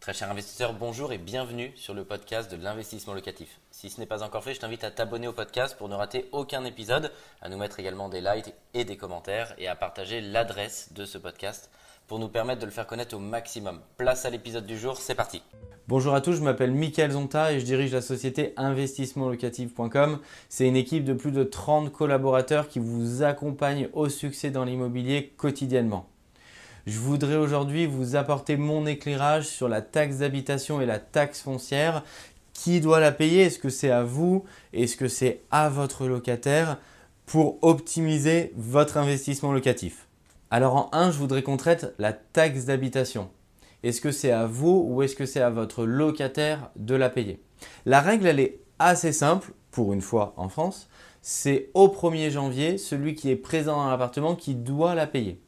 Très cher investisseur, bonjour et bienvenue sur le podcast de l'investissement locatif. Si ce n'est pas encore fait, je t'invite à t'abonner au podcast pour ne rater aucun épisode, à nous mettre également des likes et des commentaires et à partager l'adresse de ce podcast pour nous permettre de le faire connaître au maximum. Place à l'épisode du jour, c'est parti. Bonjour à tous, je m'appelle Mickaël Zonta et je dirige la société investissementlocatif.com. C'est une équipe de plus de 30 collaborateurs qui vous accompagnent au succès dans l'immobilier quotidiennement. Je voudrais aujourd'hui vous apporter mon éclairage sur la taxe d'habitation et la taxe foncière. Qui doit la payer? Est-ce que c'est à vous? Est-ce que c'est à votre locataire pour optimiser votre investissement locatif? Alors en 1, je voudrais qu'on traite la taxe d'habitation. Est-ce que c'est à vous ou est-ce que c'est à votre locataire de la payer? La règle, elle est assez simple, pour une fois en France. C'est au 1er janvier, celui qui est présent dans l'appartement qui doit la payer.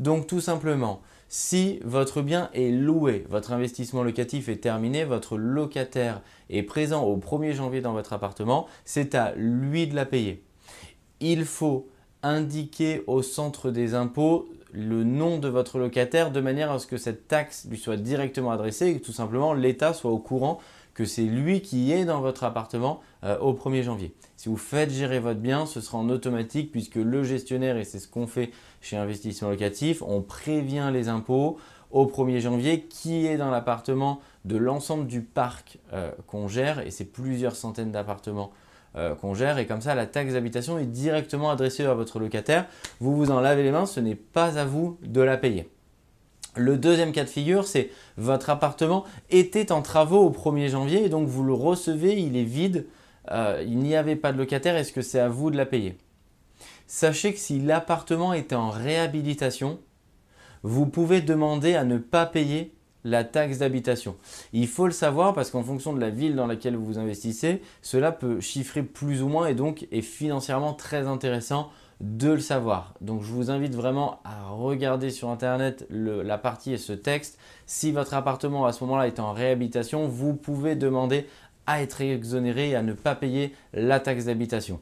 Donc tout simplement, si votre bien est loué, votre investissement locatif est terminé, votre locataire est présent au 1er janvier dans votre appartement, c'est à lui de la payer. Il faut indiquer au centre des impôts le nom de votre locataire de manière à ce que cette taxe lui soit directement adressée et que tout simplement l'État soit au courant que c'est lui qui est dans votre appartement euh, au 1er janvier. Si vous faites gérer votre bien, ce sera en automatique puisque le gestionnaire, et c'est ce qu'on fait chez Investissement Locatif, on prévient les impôts au 1er janvier qui est dans l'appartement de l'ensemble du parc euh, qu'on gère, et c'est plusieurs centaines d'appartements euh, qu'on gère, et comme ça la taxe d'habitation est directement adressée à votre locataire. Vous vous en lavez les mains, ce n'est pas à vous de la payer. Le deuxième cas de figure, c'est votre appartement était en travaux au 1er janvier et donc vous le recevez, il est vide, euh, il n'y avait pas de locataire, est-ce que c'est à vous de la payer? Sachez que si l'appartement était en réhabilitation, vous pouvez demander à ne pas payer la taxe d'habitation. Il faut le savoir parce qu'en fonction de la ville dans laquelle vous investissez, cela peut chiffrer plus ou moins et donc est financièrement très intéressant de le savoir. Donc je vous invite vraiment à regarder sur internet la partie et ce texte. Si votre appartement à ce moment-là est en réhabilitation, vous pouvez demander à être exonéré et à ne pas payer la taxe d'habitation.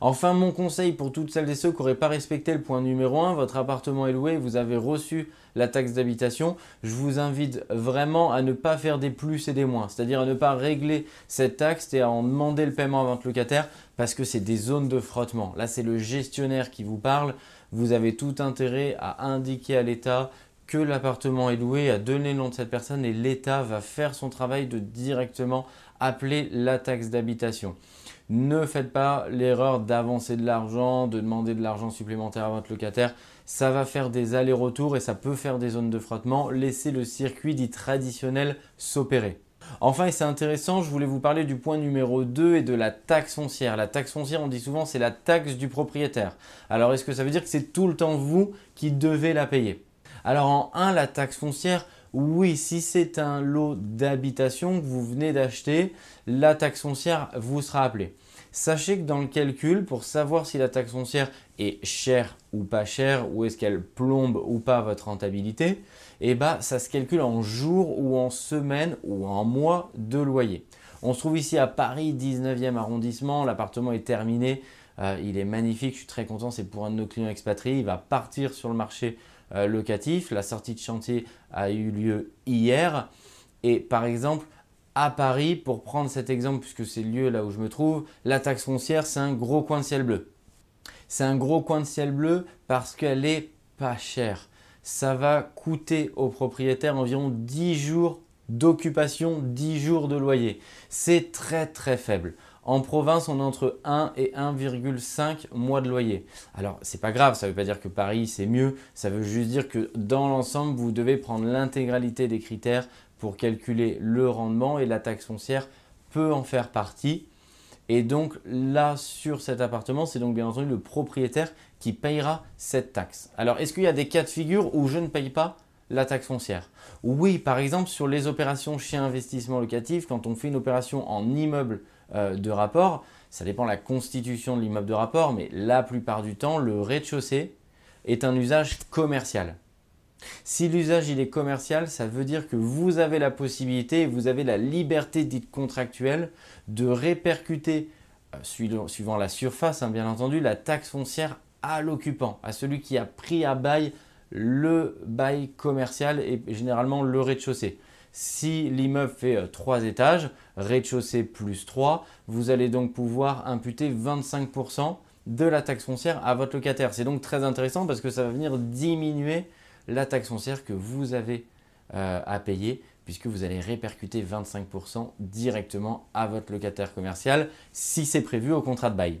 Enfin, mon conseil pour toutes celles et ceux qui n'auraient pas respecté le point numéro 1, votre appartement est loué, vous avez reçu la taxe d'habitation, je vous invite vraiment à ne pas faire des plus et des moins, c'est-à-dire à ne pas régler cette taxe et à en demander le paiement à votre locataire parce que c'est des zones de frottement. Là, c'est le gestionnaire qui vous parle, vous avez tout intérêt à indiquer à l'État que l'appartement est loué, à donner le nom de cette personne et l'État va faire son travail de directement appeler la taxe d'habitation. Ne faites pas l'erreur d'avancer de l'argent, de demander de l'argent supplémentaire à votre locataire. Ça va faire des allers-retours et ça peut faire des zones de frottement. Laissez le circuit dit traditionnel s'opérer. Enfin, et c'est intéressant, je voulais vous parler du point numéro 2 et de la taxe foncière. La taxe foncière, on dit souvent, c'est la taxe du propriétaire. Alors, est-ce que ça veut dire que c'est tout le temps vous qui devez la payer? Alors, en 1, la taxe foncière, oui, si c'est un lot d'habitation que vous venez d'acheter, la taxe foncière vous sera appelée. Sachez que dans le calcul, pour savoir si la taxe foncière est chère ou pas chère, ou est-ce qu'elle plombe ou pas votre rentabilité, eh ben, ça se calcule en jours ou en semaines ou en mois de loyer. On se trouve ici à Paris, 19e arrondissement, l'appartement est terminé, euh, il est magnifique, je suis très content, c'est pour un de nos clients expatriés, il va partir sur le marché locatif. La sortie de chantier a eu lieu hier. Et par exemple, à Paris, pour prendre cet exemple, puisque c'est le lieu là où je me trouve, la taxe foncière, c'est un gros coin de ciel bleu. C'est un gros coin de ciel bleu parce qu'elle est pas chère. Ça va coûter au propriétaire environ 10 jours d'occupation, 10 jours de loyer. C'est très très faible. En province, on est entre 1 et 1,5 mois de loyer. Alors, c'est pas grave, ça ne veut pas dire que Paris c'est mieux, ça veut juste dire que dans l'ensemble, vous devez prendre l'intégralité des critères pour calculer le rendement et la taxe foncière peut en faire partie. Et donc là, sur cet appartement, c'est donc bien entendu le propriétaire qui payera cette taxe. Alors, est-ce qu'il y a des cas de figure où je ne paye pas? La taxe foncière Oui, par exemple, sur les opérations chez investissement locatif, quand on fait une opération en immeuble euh, de rapport. Ça dépend de la constitution de l'immeuble de rapport, mais la plupart du temps, le rez-de-chaussée est un usage commercial. Si l'usage est commercial, ça veut dire que vous avez la possibilité, vous avez la liberté dite contractuelle de répercuter, euh, suivant, la surface hein, bien entendu, la taxe foncière à l'occupant, à celui qui a pris à bail le bail commercial et généralement le rez-de-chaussée. Si l'immeuble fait 3 étages, rez-de-chaussée plus 3, vous allez donc pouvoir imputer 25% de la taxe foncière à votre locataire. C'est donc très intéressant parce que ça va venir diminuer la taxe foncière que vous avez euh, à payer puisque vous allez répercuter 25% directement à votre locataire commercial si c'est prévu au contrat de bail.